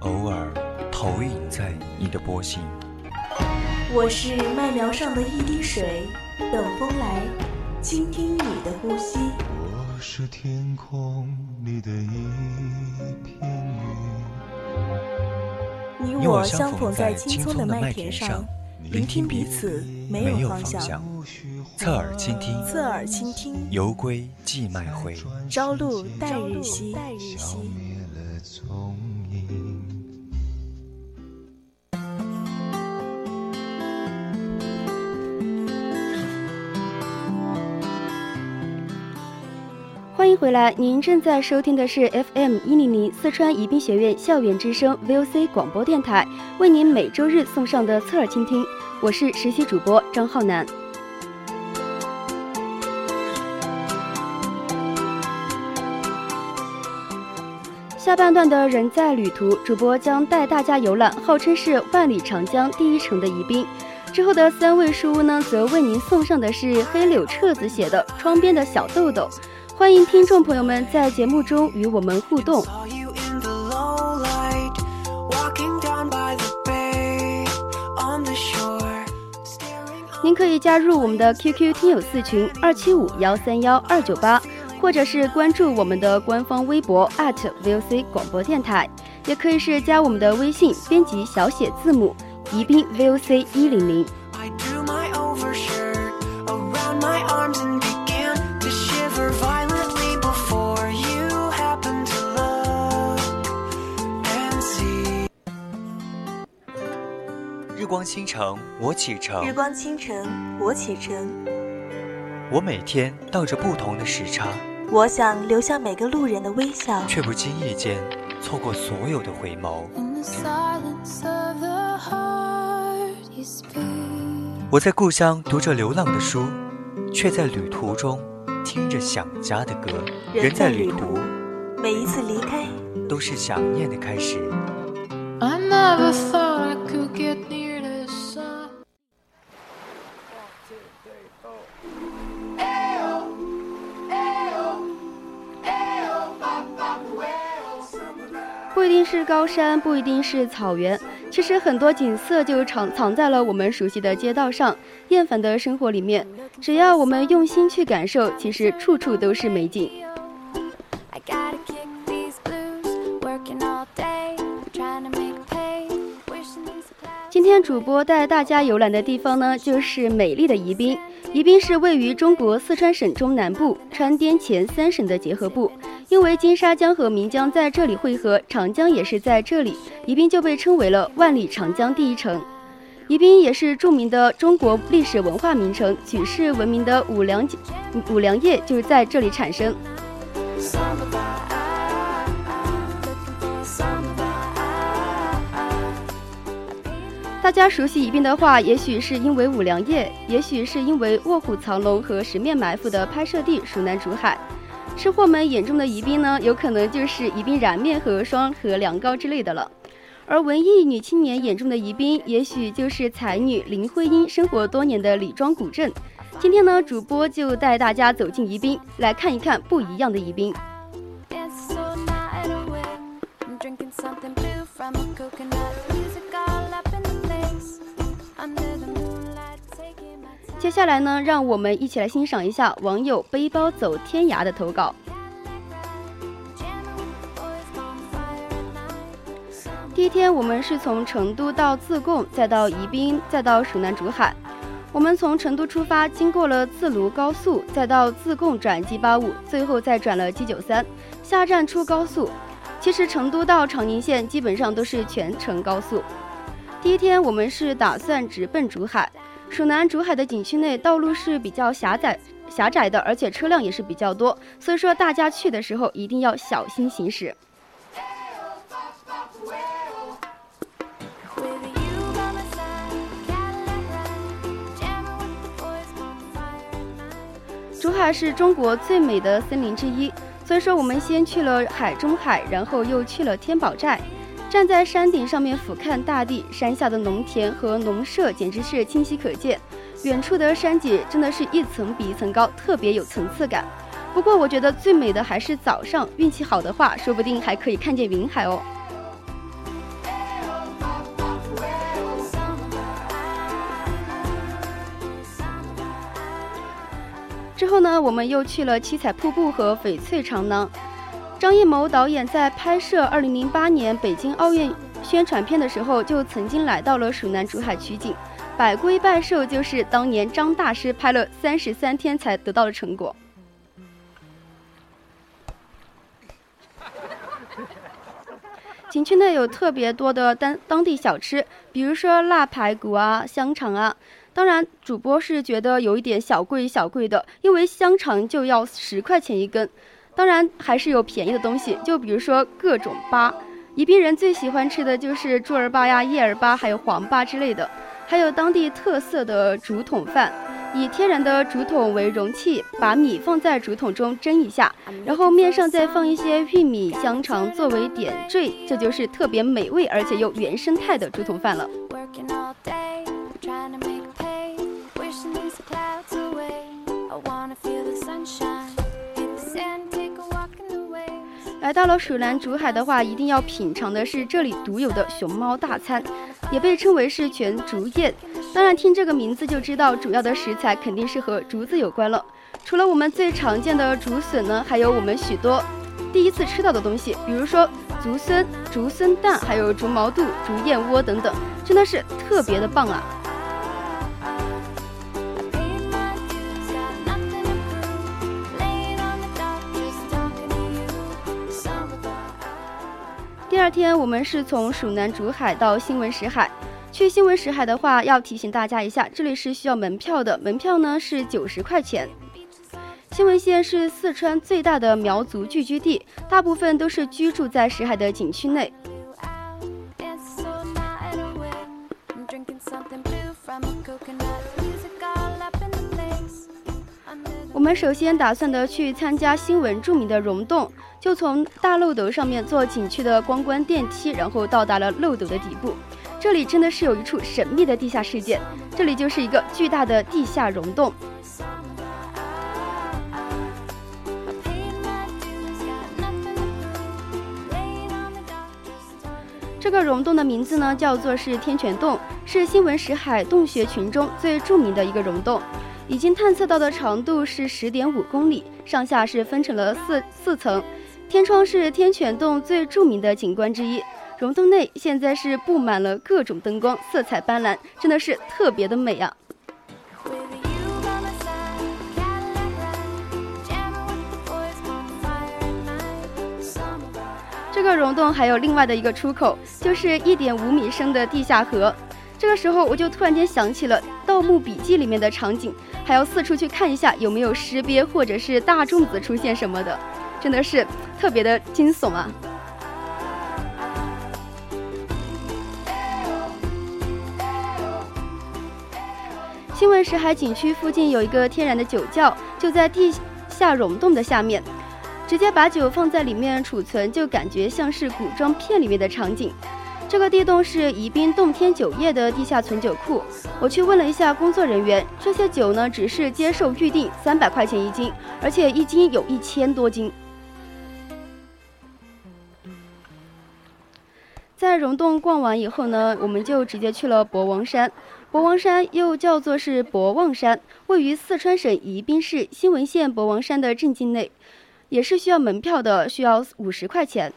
偶尔投影在你的波心。我是麦苗上的一滴水，等风来，倾听你的呼吸。我是天空里的一片云。你我相逢在青葱的麦田上，聆听彼此没有方向。侧耳倾听，侧耳倾听。犹归寄麦回，朝露待日晞。欢迎回来，您正在收听的是 FM 一零零四川宜宾学院校园之声 VOC 广播电台，为您每周日送上的侧耳倾听。我是实习主播张浩南。下半段的人在旅途，主播将带大家游览号称是万里长江第一城的宜宾。之后的三位书屋呢，则为您送上的是黑柳彻子写的《窗边的小豆豆》。欢迎听众朋友们在节目中与我们互动。您可以加入我们的 QQ 听友四群二七五幺三幺二九八，或者是关注我们的官方微博 @VOC 广播电台，也可以是加我们的微信，编辑小写字母宜宾 VOC 一零零。日光倾城，我启程。日光倾城，我启程。我每天倒着不同的时差。我想留下每个路人的微笑，却不经意间错过所有的回眸。我在故乡读着流浪的书，却在旅途中听着想家的歌。人在旅途，每一次离开都是想念的开始。不一定是高山，不一定是草原，其实很多景色就藏藏在了我们熟悉的街道上、厌烦的生活里面。只要我们用心去感受，其实处处都是美景。今天主播带大家游览的地方呢，就是美丽的宜宾。宜宾是位于中国四川省中南部、川滇黔三省的结合部。因为金沙江和岷江在这里汇合，长江也是在这里，宜宾就被称为了万里长江第一城。宜宾也是著名的中国历史文化名城，举世闻名的五粮五粮液就是在这里产生。大家熟悉宜宾的话，也许是因为五粮液，也许是因为《卧虎藏龙》和《十面埋伏》的拍摄地蜀南竹海。吃货们眼中的宜宾呢，有可能就是宜宾燃面和双河凉糕之类的了。而文艺女青年眼中的宜宾，也许就是才女林徽因生活多年的李庄古镇。今天呢，主播就带大家走进宜宾，来看一看不一样的宜宾。接下来呢，让我们一起来欣赏一下网友“背包走天涯”的投稿。第一天，我们是从成都到自贡，再到宜宾，再到蜀南竹海。我们从成都出发，经过了自泸高速，再到自贡转 G 八五，最后再转了 G 九三，下站出高速。其实成都到长宁县基本上都是全程高速。第一天，我们是打算直奔竹海。蜀南竹海的景区内道路是比较狭窄、狭窄的，而且车辆也是比较多，所以说大家去的时候一定要小心行驶。竹海是中国最美的森林之一，所以说我们先去了海中海，然后又去了天宝寨。站在山顶上面俯瞰大地山下的农田和农舍简直是清晰可见。远处的山脊真的是一层比一层高特别有层次感。不过我觉得最美的还是早上运气好的话说不定还可以看见云海哦。之后呢我们又去了七彩瀑布和翡翠长廊张艺谋导演在拍摄2008年北京奥运宣传片的时候，就曾经来到了蜀南竹海取景。百龟拜寿就是当年张大师拍了三十三天才得到的成果。景区内有特别多的当当地小吃，比如说腊排骨啊、香肠啊。当然，主播是觉得有一点小贵小贵的，因为香肠就要十块钱一根。当然，还是有便宜的东西，就比如说各种粑。宜宾人最喜欢吃的就是猪儿粑呀、叶儿粑，还有黄粑之类的。还有当地特色的竹筒饭，以天然的竹筒为容器，把米放在竹筒中蒸一下，然后面上再放一些玉米、香肠作为点缀，这就是特别美味而且又原生态的竹筒饭了。来到了蜀南竹海的话，一定要品尝的是这里独有的熊猫大餐，也被称为是全竹宴。当然，听这个名字就知道，主要的食材肯定是和竹子有关了。除了我们最常见的竹笋呢，还有我们许多第一次吃到的东西，比如说竹荪、竹荪蛋，还有竹毛肚、竹燕窝等等，真的是特别的棒啊！天，我们是从蜀南竹海到新闻石海。去新闻石海的话，要提醒大家一下，这里是需要门票的，门票呢是九十块钱。新闻县是四川最大的苗族聚居地，大部分都是居住在石海的景区内。我们首先打算的去参加新闻著名的溶洞。就从大漏斗上面坐景区的光电梯，然后到达了漏斗的底部。这里真的是有一处神秘的地下世界，这里就是一个巨大的地下溶洞。这个溶洞的名字呢，叫做是天泉洞，是新闻石海洞穴群中最著名的一个溶洞。已经探测到的长度是十点五公里，上下是分成了四四层。天窗是天泉洞最著名的景观之一，溶洞内现在是布满了各种灯光，色彩斑斓，真的是特别的美啊！这个溶洞还有另外的一个出口，就是一点五米深的地下河。这个时候我就突然间想起了《盗墓笔记》里面的场景，还要四处去看一下有没有尸鳖或者是大粽子出现什么的。真的是特别的惊悚啊！新闻石海景区附近有一个天然的酒窖，就在地下溶洞的下面，直接把酒放在里面储存，就感觉像是古装片里面的场景。这个地洞是宜宾洞天酒业的地下存酒库。我去问了一下工作人员，这些酒呢只是接受预定，三百块钱一斤，而且一斤有一千多斤。在溶洞逛完以后呢，我们就直接去了博王山。博王山又叫做是博望山，位于四川省宜宾市新文县博王山的镇境内，也是需要门票的，需要五十块钱。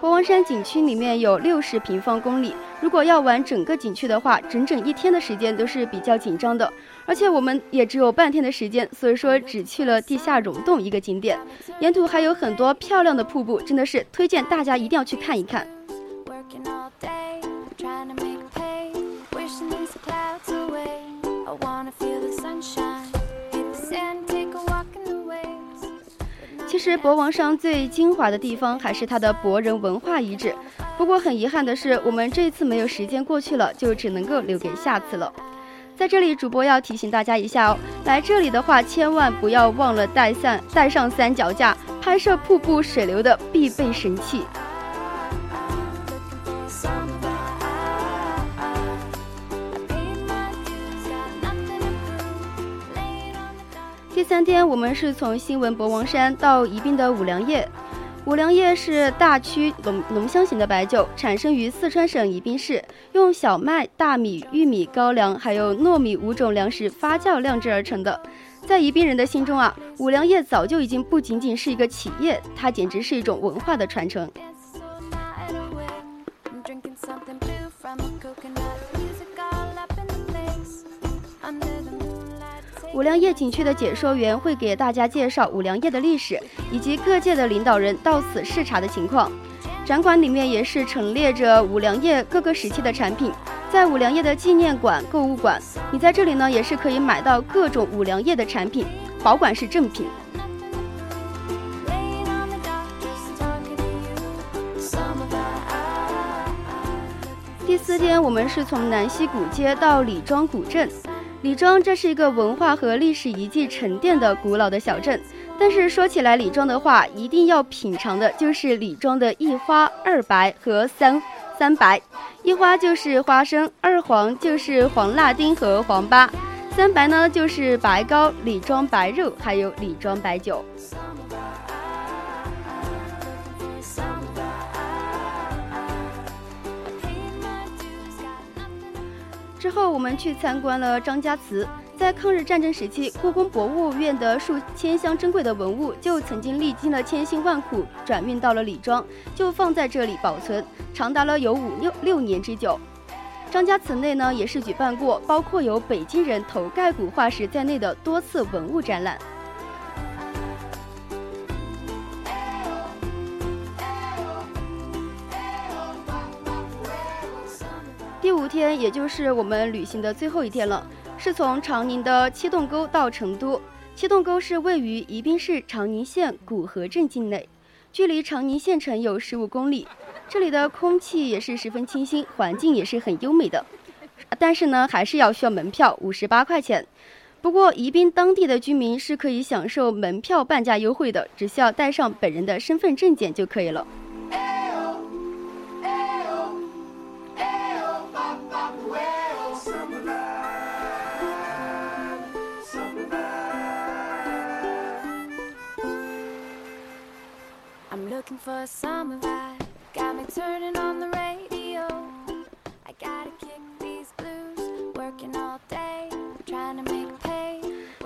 博王山景区里面有六十平方公里，如果要玩整个景区的话，整整一天的时间都是比较紧张的。而且我们也只有半天的时间，所以说只去了地下溶洞一个景点。沿途还有很多漂亮的瀑布，真的是推荐大家一定要去看一看。其实博王山最精华的地方还是它的博人文化遗址，不过很遗憾的是，我们这一次没有时间过去了，就只能够留给下次了。在这里，主播要提醒大家一下哦，来这里的话，千万不要忘了带伞带上三脚架，拍摄瀑布水流的必备神器。第三天，我们是从新闻博王山到宜宾的五粮液。五粮液是大曲浓浓香型的白酒，产生于四川省宜宾市，用小麦、大米、玉米、高粱还有糯米五种粮食发酵酿制而成的。在宜宾人的心中啊，五粮液早就已经不仅仅是一个企业，它简直是一种文化的传承。五粮液景区的解说员会给大家介绍五粮液的历史，以及各界的领导人到此视察的情况。展馆里面也是陈列着五粮液各个时期的产品。在五粮液的纪念馆、购物馆，你在这里呢也是可以买到各种五粮液的产品，保管是正品。第四天，我们是从南溪古街到李庄古镇。李庄这是一个文化和历史遗迹沉淀的古老的小镇，但是说起来李庄的话，一定要品尝的就是李庄的一花、二白和三三白。一花就是花生，二黄就是黄辣丁和黄粑，三白呢就是白糕、李庄白肉，还有李庄白酒。之后，我们去参观了张家祠。在抗日战争时期，故宫博物院的数千箱珍贵的文物，就曾经历经了千辛万苦，转运到了李庄，就放在这里保存，长达了有五六六年之久。张家祠内呢，也是举办过包括有北京人头盖骨化石在内的多次文物展览。第五天，也就是我们旅行的最后一天了，是从长宁的七洞沟到成都。七洞沟是位于宜宾市长宁县古河镇境内，距离长宁县城有十五公里。这里的空气也是十分清新，环境也是很优美的。但是呢，还是要需要门票，五十八块钱。不过，宜宾当地的居民是可以享受门票半价优惠的，只需要带上本人的身份证件就可以了。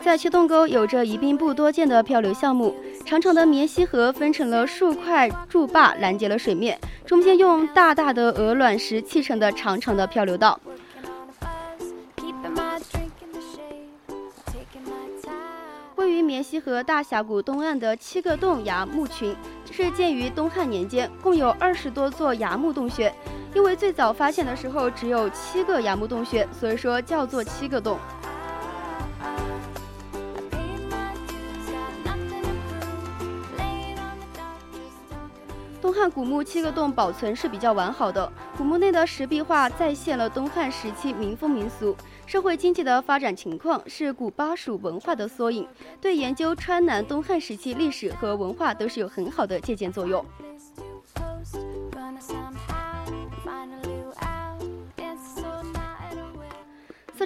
在七洞沟有着宜宾不多见的漂流项目，长长的棉溪河分成了数块筑坝拦截了水面，中间用大大的鹅卵石砌成的长长的漂流道。位于棉溪河大峡谷东岸的七个洞崖墓群，是建于东汉年间，共有二十多座崖墓洞穴。因为最早发现的时候只有七个崖墓洞穴，所以说叫做七个洞。东汉古墓七个洞保存是比较完好的，古墓内的石壁画再现了东汉时期民风民俗、社会经济的发展情况，是古巴蜀文化的缩影，对研究川南东汉时期历史和文化都是有很好的借鉴作用。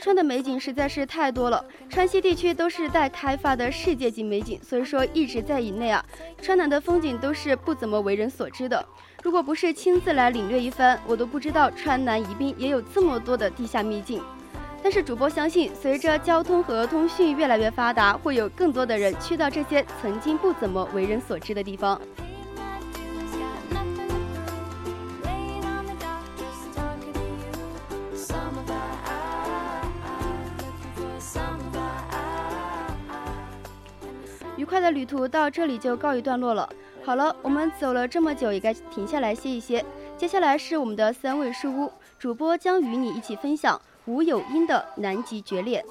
川的美景实在是太多了，川西地区都是待开发的世界级美景，所以说一直在以内啊。川南的风景都是不怎么为人所知的，如果不是亲自来领略一番，我都不知道川南宜宾也有这么多的地下秘境。但是主播相信，随着交通和通讯越来越发达，会有更多的人去到这些曾经不怎么为人所知的地方。快的旅途到这里就告一段落了。好了，我们走了这么久，也该停下来歇一歇。接下来是我们的三味书屋，主播将与你一起分享吴有英的《南极决裂》。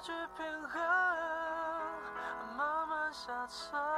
失去平衡，慢慢下沉。